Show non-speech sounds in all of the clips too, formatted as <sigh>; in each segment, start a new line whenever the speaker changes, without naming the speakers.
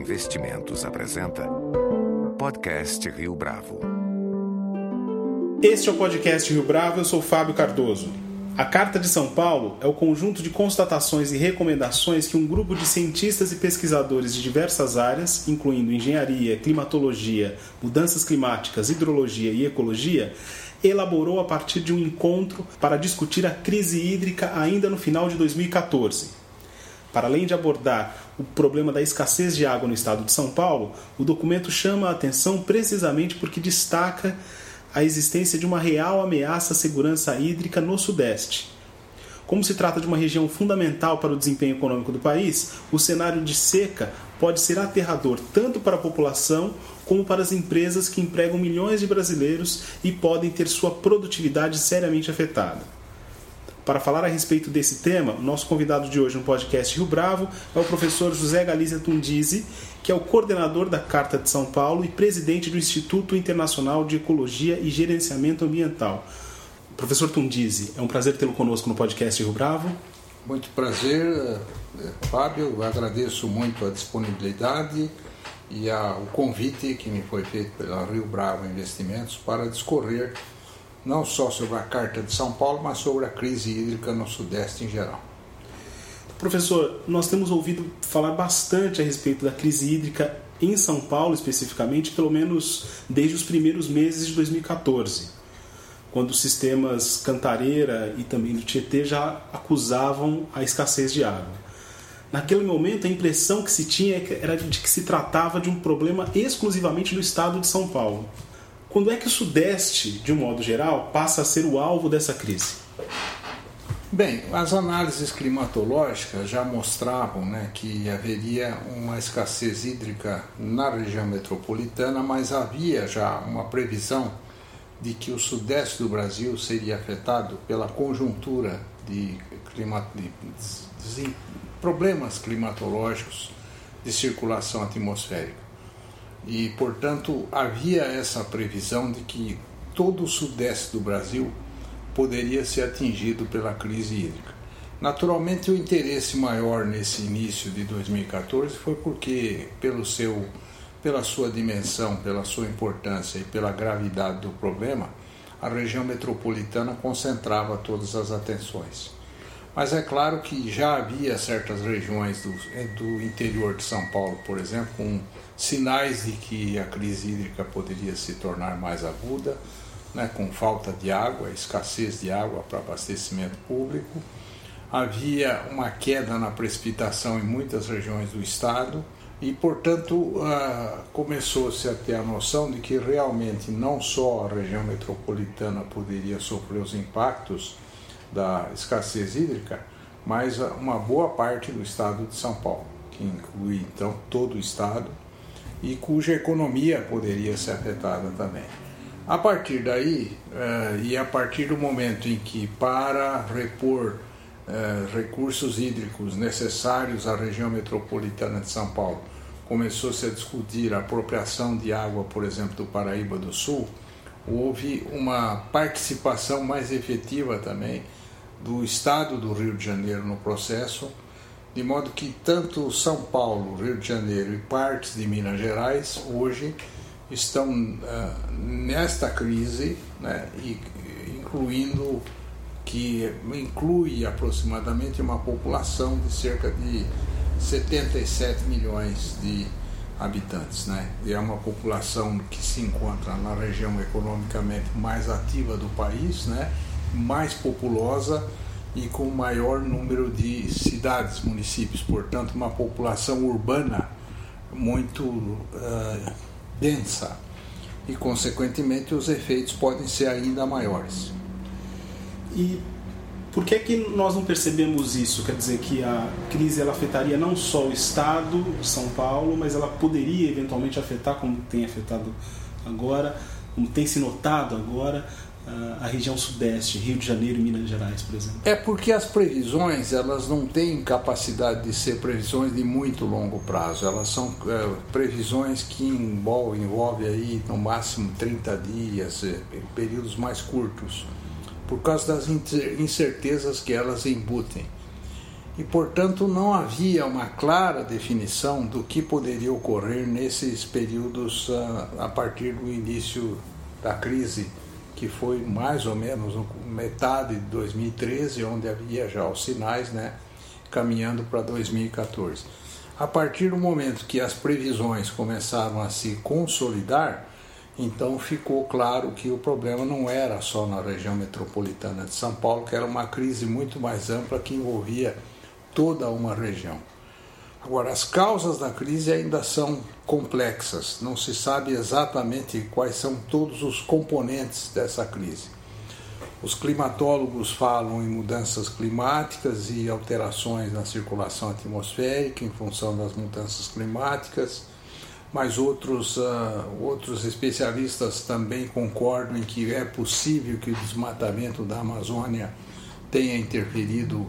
Investimentos apresenta Podcast Rio Bravo.
Este é o podcast Rio Bravo, eu sou Fábio Cardoso. A Carta de São Paulo é o conjunto de constatações e recomendações que um grupo de cientistas e pesquisadores de diversas áreas, incluindo engenharia, climatologia, mudanças climáticas, hidrologia e ecologia, elaborou a partir de um encontro para discutir a crise hídrica ainda no final de 2014. Para além de abordar o problema da escassez de água no estado de São Paulo, o documento chama a atenção precisamente porque destaca a existência de uma real ameaça à segurança hídrica no Sudeste. Como se trata de uma região fundamental para o desempenho econômico do país, o cenário de seca pode ser aterrador tanto para a população como para as empresas que empregam milhões de brasileiros e podem ter sua produtividade seriamente afetada. Para falar a respeito desse tema, o nosso convidado de hoje no podcast Rio Bravo é o professor José Galizia Tundizi, que é o coordenador da Carta de São Paulo e presidente do Instituto Internacional de Ecologia e Gerenciamento Ambiental. Professor Tundizi, é um prazer tê-lo conosco no podcast Rio Bravo.
Muito prazer, eh, Fábio. Agradeço muito a disponibilidade e o convite que me foi feito pela Rio Bravo Investimentos para discorrer não só sobre a Carta de São Paulo, mas sobre a crise hídrica no Sudeste em geral.
Professor, nós temos ouvido falar bastante a respeito da crise hídrica em São Paulo, especificamente, pelo menos desde os primeiros meses de 2014, quando os sistemas Cantareira e também do Tietê já acusavam a escassez de água. Naquele momento, a impressão que se tinha era de que se tratava de um problema exclusivamente do estado de São Paulo. Quando é que o Sudeste, de um modo geral, passa a ser o alvo dessa crise?
Bem, as análises climatológicas já mostravam né, que haveria uma escassez hídrica na região metropolitana, mas havia já uma previsão de que o sudeste do Brasil seria afetado pela conjuntura de, clima, de, de problemas climatológicos de circulação atmosférica e, portanto, havia essa previsão de que todo o sudeste do Brasil poderia ser atingido pela crise hídrica. Naturalmente, o interesse maior nesse início de 2014 foi porque, pelo seu, pela sua dimensão, pela sua importância e pela gravidade do problema, a região metropolitana concentrava todas as atenções. Mas é claro que já havia certas regiões do, do interior de São Paulo, por exemplo, com sinais de que a crise hídrica poderia se tornar mais aguda, né, com falta de água, escassez de água para abastecimento público. Havia uma queda na precipitação em muitas regiões do estado e, portanto, uh, começou-se a ter a noção de que realmente não só a região metropolitana poderia sofrer os impactos da escassez hídrica, mas uma boa parte do estado de São Paulo, que inclui então todo o estado e cuja economia poderia ser afetada também. A partir daí, uh, e a partir do momento em que, para repor uh, recursos hídricos necessários à região metropolitana de São Paulo, começou-se a discutir a apropriação de água, por exemplo, do Paraíba do Sul, houve uma participação mais efetiva também do Estado do Rio de Janeiro no processo de modo que tanto São Paulo, Rio de Janeiro e partes de Minas Gerais hoje estão uh, nesta crise, né, e, incluindo que inclui aproximadamente uma população de cerca de 77 milhões de habitantes, né? E é uma população que se encontra na região economicamente mais ativa do país, né? Mais populosa e com maior número de cidades, municípios, portanto, uma população urbana muito uh, densa e, consequentemente, os efeitos podem ser ainda maiores.
E por que, que nós não percebemos isso? Quer dizer que a crise ela afetaria não só o estado São Paulo, mas ela poderia eventualmente afetar, como tem afetado agora, como tem se notado agora, a região sudeste, Rio de Janeiro e Minas Gerais, por exemplo?
É porque as previsões elas não têm capacidade de ser previsões de muito longo prazo. Elas são é, previsões que envolvem, envolvem aí no máximo 30 dias, é, períodos mais curtos, por causa das incertezas que elas embutem. e, portanto, não havia uma clara definição do que poderia ocorrer nesses períodos a, a partir do início da crise, que foi mais ou menos metade de 2013, onde havia já os sinais, né, caminhando para 2014. A partir do momento que as previsões começaram a se consolidar, então ficou claro que o problema não era só na região metropolitana de São Paulo, que era uma crise muito mais ampla que envolvia toda uma região. Agora, as causas da crise ainda são complexas, não se sabe exatamente quais são todos os componentes dessa crise. Os climatólogos falam em mudanças climáticas e alterações na circulação atmosférica em função das mudanças climáticas, mas outros, uh, outros especialistas também concordam em que é possível que o desmatamento da Amazônia tenha interferido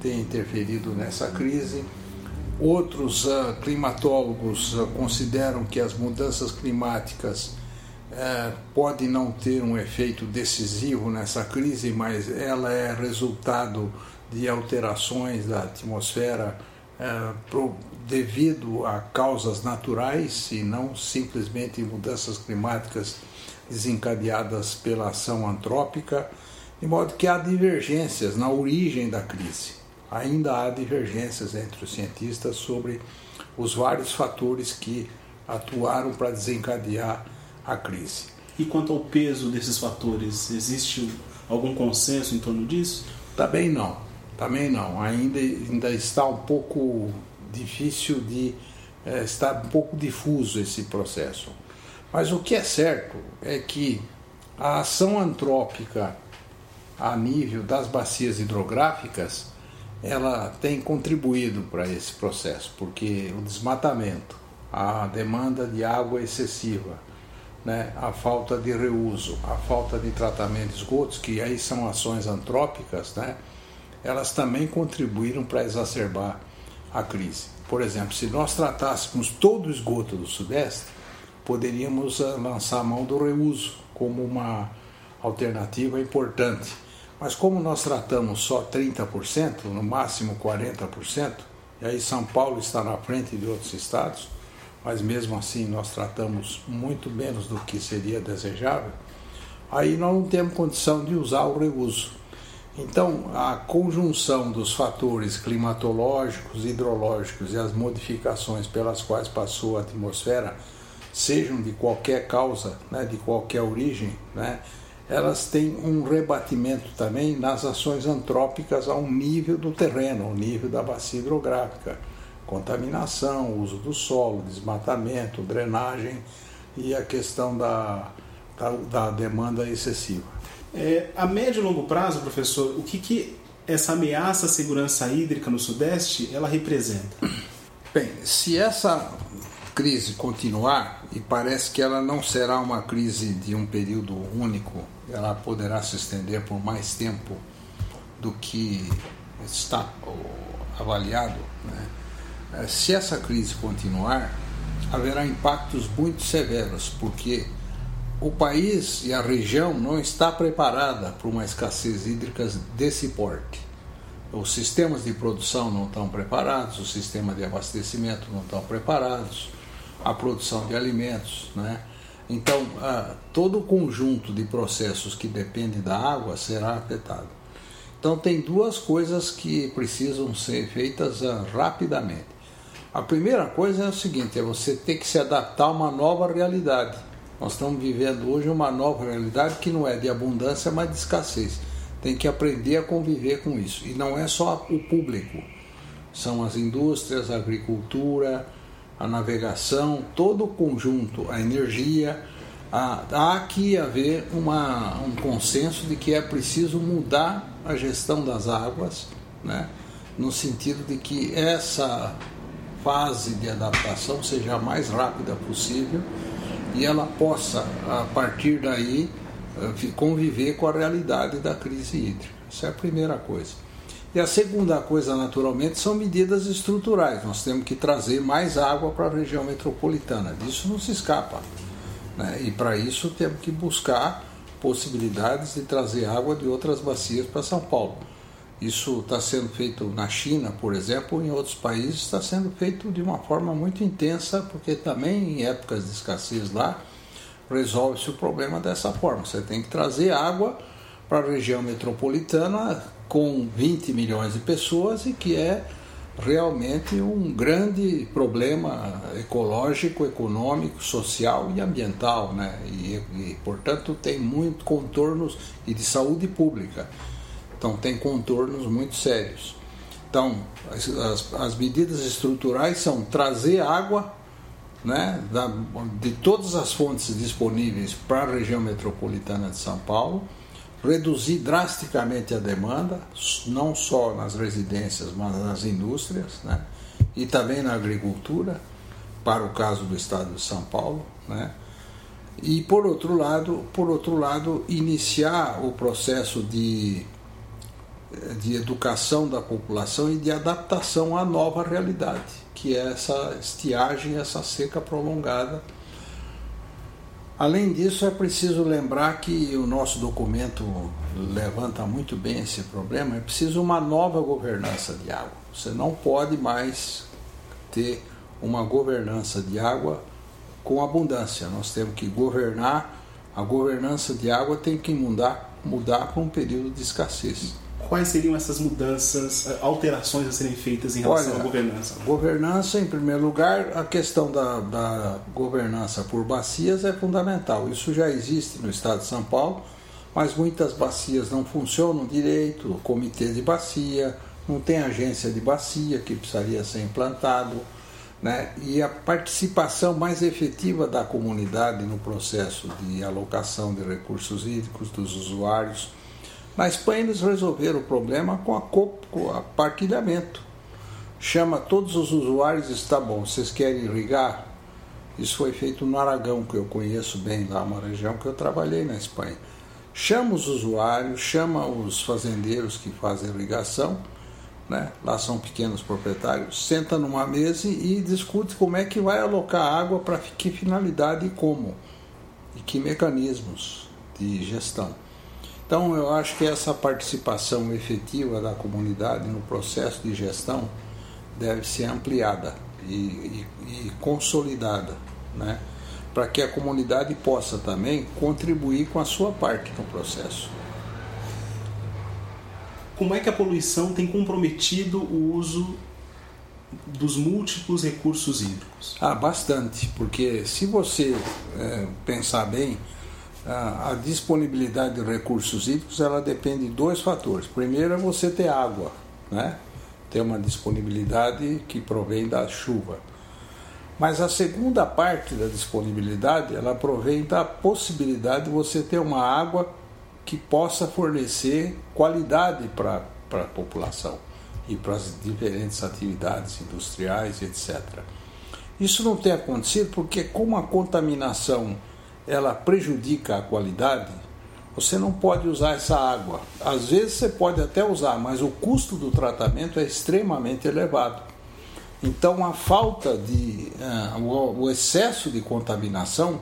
tem interferido nessa crise. Outros uh, climatólogos uh, consideram que as mudanças climáticas uh, podem não ter um efeito decisivo nessa crise, mas ela é resultado de alterações da atmosfera pro, devido a causas naturais e não simplesmente mudanças climáticas desencadeadas pela ação antrópica, de modo que há divergências na origem da crise ainda há divergências entre os cientistas sobre os vários fatores que atuaram para desencadear a crise.
E quanto ao peso desses fatores, existe algum consenso em torno disso?
Também não, também não. Ainda, ainda está um pouco difícil de. É, está um pouco difuso esse processo. Mas o que é certo é que a ação antrópica a nível das bacias hidrográficas ela tem contribuído para esse processo, porque o desmatamento, a demanda de água excessiva, né, a falta de reuso, a falta de tratamento de esgotos, que aí são ações antrópicas, né, elas também contribuíram para exacerbar a crise. Por exemplo, se nós tratássemos todo o esgoto do Sudeste, poderíamos ah, lançar a mão do reuso como uma alternativa importante mas como nós tratamos só 30%, no máximo 40%, e aí São Paulo está na frente de outros estados, mas mesmo assim nós tratamos muito menos do que seria desejável, aí nós não temos condição de usar o reuso. Então, a conjunção dos fatores climatológicos, hidrológicos e as modificações pelas quais passou a atmosfera, sejam de qualquer causa, né, de qualquer origem, né, elas têm um rebatimento também nas ações antrópicas ao nível do terreno, ao nível da bacia hidrográfica. Contaminação, uso do solo, desmatamento, drenagem e a questão da, da, da demanda excessiva.
É, a médio e longo prazo, professor, o que, que essa ameaça à segurança hídrica no Sudeste ela representa?
Bem, se essa crise continuar, e parece que ela não será uma crise de um período único, ela poderá se estender por mais tempo do que está avaliado. Né? Eh, se essa crise continuar, haverá impactos muito severos, porque o país e a região não está preparada para uma escassez hídrica desse porte. Os sistemas de produção não estão preparados, os sistemas de abastecimento não estão preparados, a produção de alimentos, né? Então, ah, todo o conjunto de processos que depende da água será afetado. Então, tem duas coisas que precisam ser feitas ah, rapidamente. A primeira coisa é o seguinte: é você ter que se adaptar a uma nova realidade. Nós estamos vivendo hoje uma nova realidade que não é de abundância, mas de escassez. Tem que aprender a conviver com isso. E não é só o público, são as indústrias, a agricultura, a navegação, todo o conjunto, a energia, há, há que haver uma, um consenso de que é preciso mudar a gestão das águas, né? no sentido de que essa fase de adaptação seja a mais rápida possível e ela possa, a partir daí, eh, conviver com a realidade da crise hídrica. Essa é a primeira coisa. E a segunda coisa, naturalmente, são medidas estruturais. Nós temos que trazer mais água para a região metropolitana. Disso não se escapa. Né? E para isso temos que buscar possibilidades de trazer água de outras bacias para São Paulo. Isso está sendo feito na China, por exemplo, em outros países está sendo feito de uma forma muito intensa, porque também em épocas de escassez lá resolve-se o problema dessa forma. Você tem que trazer água para a região metropolitana com 20 milhões de pessoas e que é realmente um grande problema ecológico, econômico, social e ambiental, né? E, e portanto tem muitos contornos e de saúde pública. Então tem contornos muito sérios. Então as, as, as medidas estruturais são trazer água né, da, de todas as fontes disponíveis para a região metropolitana de São Paulo, reduzir drasticamente a demanda, não só nas residências, mas nas indústrias, né, e também na agricultura, para o caso do estado de São Paulo, né, e por outro lado, por outro lado, iniciar o processo de de educação da população e de adaptação à nova realidade, que é essa estiagem, essa seca prolongada. Além disso, é preciso lembrar que o nosso documento levanta muito bem esse problema. É preciso uma nova governança de água. Você não pode mais ter uma governança de água com abundância. Nós temos que governar. A governança de água tem que mudar, mudar para um período de escassez
quais seriam essas mudanças, eh, alterações a serem feitas em relação Olha, à governança?
Governança, em primeiro lugar, a questão da, da governança por bacias é fundamental. Isso já existe no estado de São Paulo, mas muitas bacias não funcionam direito, o comitê de bacia, não tem agência de bacia que precisaria ser implantado. Né? E a participação mais efetiva da comunidade no processo de alocação de recursos hídricos dos usuários na Espanha eles resolveram o problema com a, com a partilhamento. Chama todos os usuários e bom, vocês querem irrigar? Isso foi feito no Aragão, que eu conheço bem lá, uma região que eu trabalhei na Espanha. Chama os usuários, chama os fazendeiros que fazem irrigação, né? lá são pequenos proprietários, senta numa mesa e discute como é que vai alocar água para que finalidade e como, e que mecanismos de gestão. Então, eu acho que essa participação efetiva da comunidade no processo de gestão deve ser ampliada e, e, e consolidada, né? para que a comunidade possa também contribuir com a sua parte no processo.
Como é que a poluição tem comprometido o uso dos múltiplos recursos hídricos?
Ah, bastante, porque se você é, pensar bem, a, disponibilidade de recursos hídricos ela depende de dois fatores. Primeiro é você ter água, né? ter uma disponibilidade que provém da chuva. Mas a segunda parte da disponibilidade ela provém da possibilidade de você ter uma água que possa fornecer qualidade para a população e para as diferentes atividades industriais, etc. Isso não tem acontecido porque, como a contaminação ela prejudica a qualidade, você não pode usar essa água. Às vezes você pode até usar, mas o custo do tratamento é extremamente elevado. Então a falta de uh, o excesso de contaminação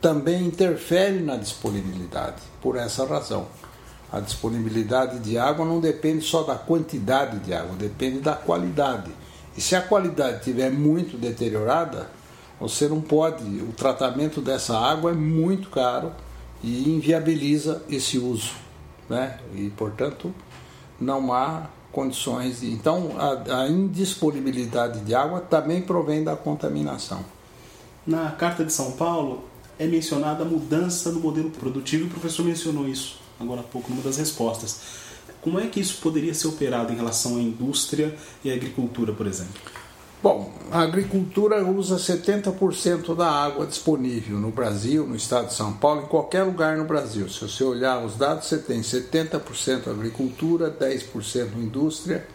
também interfere na disponibilidade. Por essa razão, a disponibilidade de água não depende só da quantidade de água, depende da qualidade. E se a qualidade estiver muito deteriorada, você não pode, o tratamento dessa água é muito caro e inviabiliza esse uso, né? E portanto não há condições de. Então a, a indisponibilidade de água também provém da contaminação.
Na Carta de São Paulo é mencionada a mudança no modelo produtivo o professor mencionou isso agora há pouco numa das respostas. Como é que isso poderia ser operado em relação à indústria e à agricultura, por exemplo?
Bom, a agricultura usa 70% da água disponível no Brasil, no estado de São Paulo, em qualquer lugar no Brasil. Se você olhar os dados, você tem 70% agricultura, 10% indústria,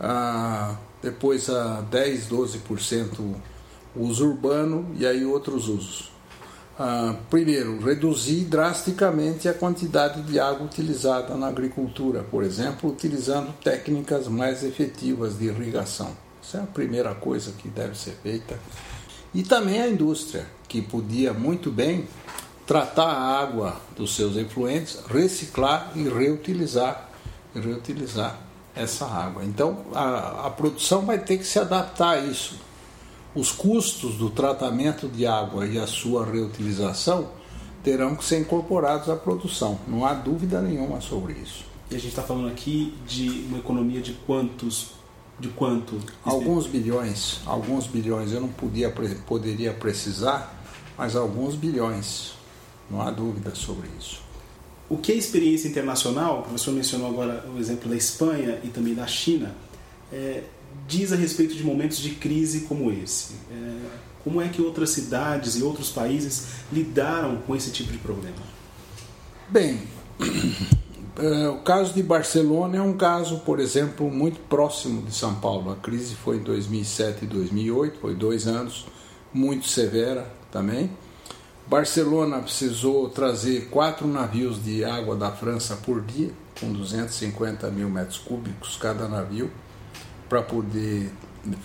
ah, depois a 10, 12% uso urbano e aí outros usos. Ah, primeiro, reduzir drasticamente a quantidade de água utilizada na agricultura, por exemplo, utilizando técnicas mais efetivas de irrigação. Essa é a primeira coisa que deve ser feita. E também a indústria, que podia muito bem tratar a água dos seus efluentes, reciclar e reutilizar reutilizar essa água. Então a, a produção vai ter que se adaptar a isso. Os custos do tratamento de água e a sua reutilização terão que ser incorporados à produção. Não há dúvida nenhuma sobre isso.
E a gente está falando aqui de uma economia de quantos de quanto?
Alguns bilhões, alguns bilhões. Eu não podia, poderia precisar, mas alguns bilhões. Não há dúvida sobre isso.
O que é experiência internacional, o professor mencionou agora o exemplo da Espanha e também da China, é, diz a respeito de momentos de crise como esse? É, como é que outras cidades e outros países lidaram com esse tipo de problema?
Bem, <clears throat> o caso de Barcelona é um caso, por exemplo, muito próximo de São Paulo. A crise foi em 2007 e 2008, foi dois anos, muito severa também. Barcelona precisou trazer quatro navios de água da França por dia, com 250 mil metros cúbicos cada navio, para poder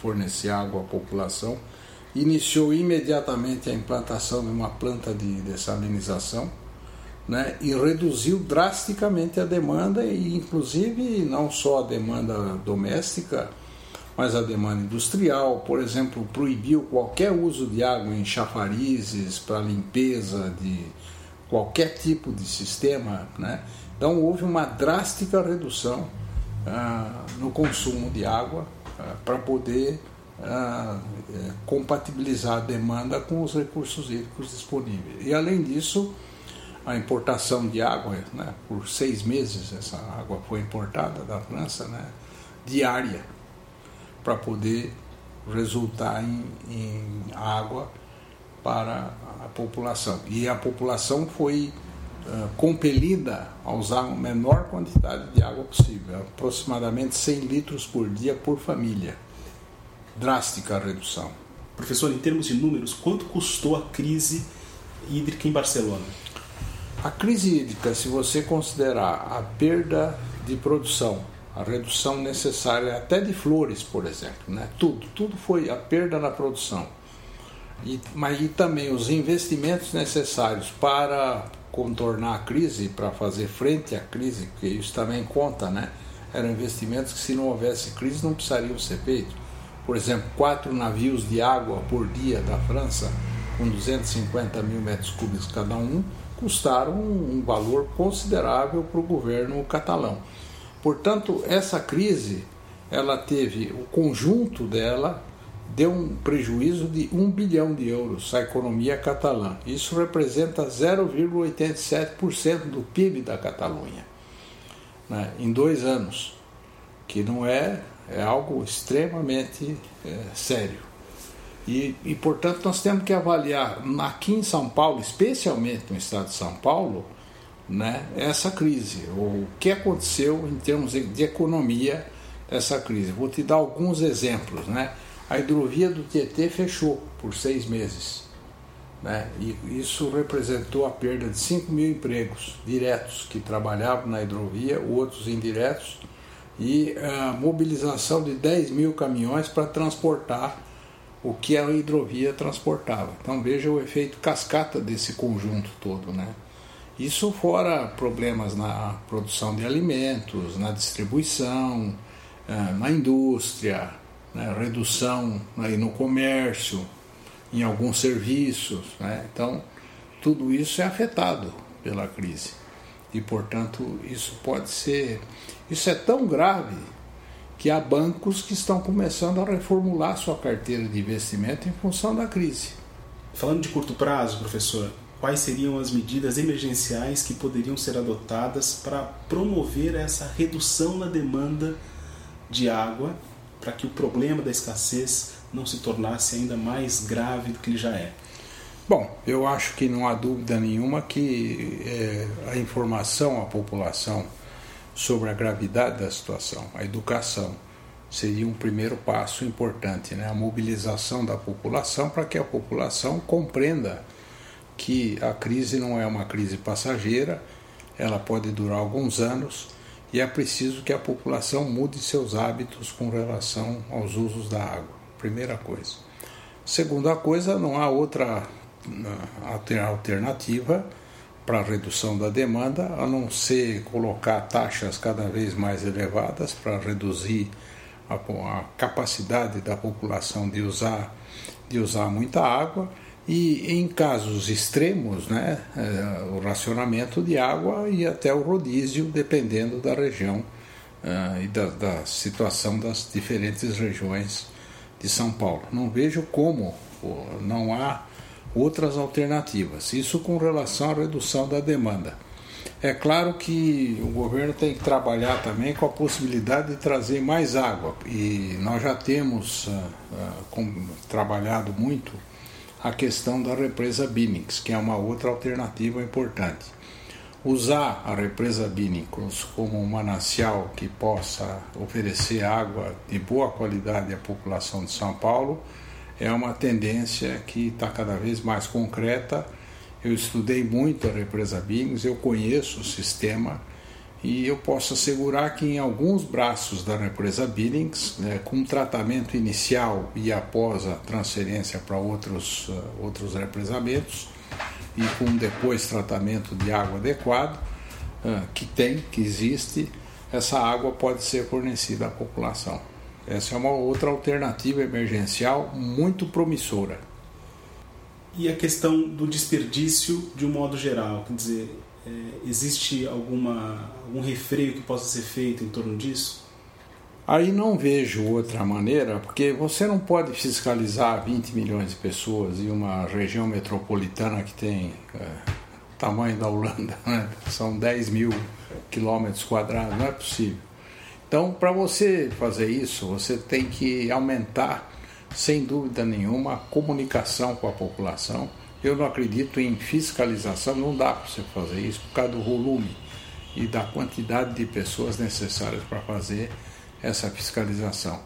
fornecer água à população. Iniciou imediatamente a implantação de uma planta de dessalinização né, e reduziu drasticamente a demanda, e inclusive não só a demanda doméstica, mas a demanda industrial, por exemplo, proibiu qualquer uso de água em chafarizes para limpeza de qualquer tipo de sistema. Né? Então houve uma drástica redução ah, no consumo de água ah, para poder ah, é, compatibilizar a demanda com os recursos hídricos disponíveis. E além disso, a importação de água, né, por seis meses essa água foi importada da França, né, diária para poder resultar em, em, água para a população. E a população foi uh, compelida a usar a menor quantidade de água possível, aproximadamente 100 litros por dia por família. Drástica redução.
Professor, em termos de números, quanto custou a crise hídrica em Barcelona?
A crise hídrica, se você considerar a perda de produção a redução necessária até de flores, por exemplo, né? Tudo, tudo foi a perda na produção. E, mas e também os investimentos necessários para contornar a crise, para fazer frente à crise, porque isso também conta, né? Eram investimentos que se não houvesse crise não precisariam ser feitos. Por exemplo, quatro navios de água por dia da França, com 250 mil metros cúbicos cada um, custaram um valor considerável para o governo catalão. Portanto, essa crise, ela teve, o conjunto dela deu um prejuízo de 1 bilhão de euros à economia catalã. Isso representa 0,87% do PIB da Catalunha né, em dois anos, que não é, é algo extremamente é, sério. E, e, portanto, nós temos que avaliar aqui em São Paulo, especialmente no estado de São Paulo, né, essa crise, o que aconteceu em termos de economia essa crise. Vou te dar alguns exemplos. Né? A hidrovia do Tietê fechou por seis meses. Né? E isso representou a perda de 5 mil empregos diretos que trabalhavam na hidrovia, outros indiretos, e a mobilização de 10 mil caminhões para transportar o que a hidrovia transportava. Então veja o efeito cascata desse conjunto todo. Né? Isso fora problemas na produção de alimentos, na distribuição, eh, na indústria, né, redução aí no comércio, em alguns serviços. Né? Então, tudo isso é afetado pela crise. E, portanto, isso pode ser. Isso é tão grave que há bancos que estão começando a reformular sua carteira de investimento em função da crise.
Falando de curto prazo, professor, quais seriam as medidas emergenciais que poderiam ser adotadas para promover essa redução na demanda de água, para que o problema da escassez não se tornasse ainda mais grave do que ele já é?
Bom, eu acho que não há dúvida nenhuma que é, a informação à população sobre a gravidade da situação, a educação, seria um primeiro passo importante, né? a mobilização da população para que a população compreenda que a crise não é uma crise passageira, ela pode durar alguns anos e é preciso que a população mude seus hábitos com relação aos usos da água. Primeira coisa. Segunda coisa, não há outra alternativa para redução da demanda, a não ser colocar taxas cada vez mais elevadas para reduzir a, a, capacidade da população de usar, de usar muita água e em casos extremos, né, é, o racionamento de água e até o rodízio, dependendo da região uh, e da, da, situação das diferentes regiões de São Paulo. Não vejo como não há outras alternativas. Isso com relação à redução da demanda. É claro que o governo tem que trabalhar também com a possibilidade de trazer mais água e nós já temos uh, uh, com, trabalhado muito a questão da represa Binix, que é uma outra alternativa importante. Usar a represa Binix como um manancial que possa oferecer água de boa qualidade à população de São Paulo é uma tendência que está cada vez mais concreta. Eu estudei muito a represa Billings, eu conheço o sistema e eu posso assegurar que em alguns braços da represa Billings, né, com tratamento inicial e após a transferência para outros, uh, outros represamentos e com depois tratamento de água adequado, uh, que tem, que existe, essa água pode ser fornecida à população. Essa é uma outra alternativa emergencial muito promissora.
E a questão do desperdício de um modo geral, quer dizer, é, existe alguma, algum refreio que possa ser feito em torno disso?
Aí não vejo outra maneira, porque você não pode fiscalizar 20 milhões de pessoas em uma região metropolitana que tem é, tamanho da Holanda, <laughs> né? são 10 mil quilômetros quadrados, não é possível. Então, para você fazer isso, você tem que aumentar, sem dúvida nenhuma, a comunicação com a população. Eu não acredito em fiscalização, não dá para você fazer isso por causa do volume e da quantidade de pessoas necessárias para fazer essa fiscalização.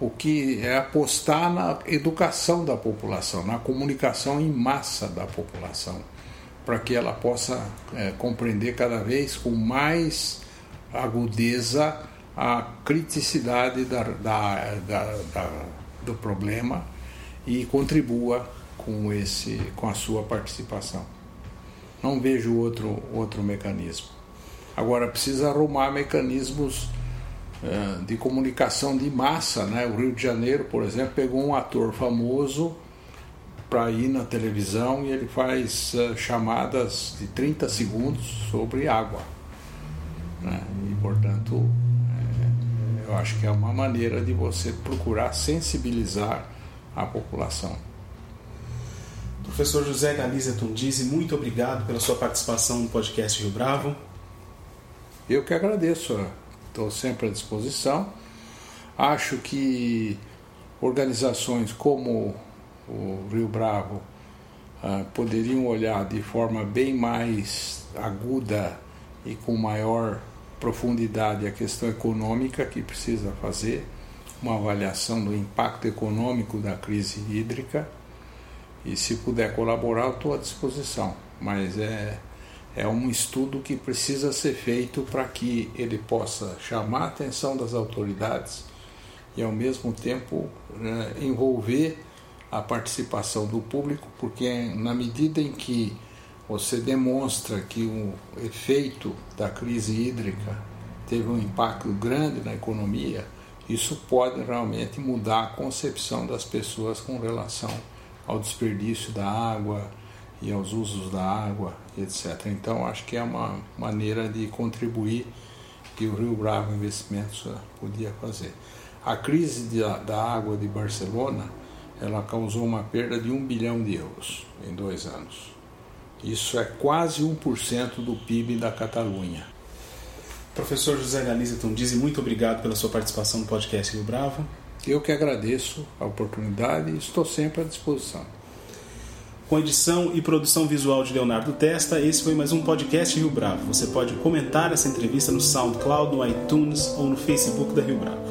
O que é apostar na educação da população, na comunicação em massa da população, para que ela possa é, compreender cada vez com mais agudeza a criticidade da, da, da, do problema e contribua com, esse, com a sua participação. Não vejo outro, outro mecanismo. Agora, precisa arrumar mecanismos uh, de comunicação de massa. Né? O Rio de Janeiro, por exemplo, pegou um ator famoso para ir na televisão e ele faz uh, chamadas de 30 segundos sobre água. Né? E, portanto, eu acho que é uma maneira de você procurar sensibilizar a população.
Professor José Galiza Tundizi, muito obrigado pela sua participação no podcast Rio Bravo.
Eu que agradeço, estou sempre à disposição. Acho que organizações como o Rio Bravo uh, poderiam olhar de forma bem mais aguda e com maior profundidade a questão econômica que precisa fazer, uma avaliação do impacto econômico da crise hídrica e se puder colaborar, estou à disposição. Mas é, é um estudo que precisa ser feito para que ele possa chamar a atenção das autoridades e, ao mesmo tempo, né, envolver a participação do público, porque na medida em que você demonstra que o efeito da crise hídrica teve um impacto grande na economia, isso pode realmente mudar a concepção das pessoas com relação ao desperdício da água e aos usos da água, etc. Então, acho que é uma maneira de contribuir que o Rio Bravo Investimentos podia fazer. A crise de, da água de Barcelona, ela causou uma perda de um bilhão de euros em dois anos. Isso é quase 1% do PIB da Catalunha.
Professor José Galiza Tondizi, muito obrigado pela sua participação no podcast Rio Bravo.
Eu que agradeço a oportunidade e estou sempre à disposição.
Com edição e produção visual de Leonardo Testa, esse foi mais um podcast Rio Bravo. Você pode comentar essa entrevista no SoundCloud, no iTunes ou no Facebook da Rio Bravo.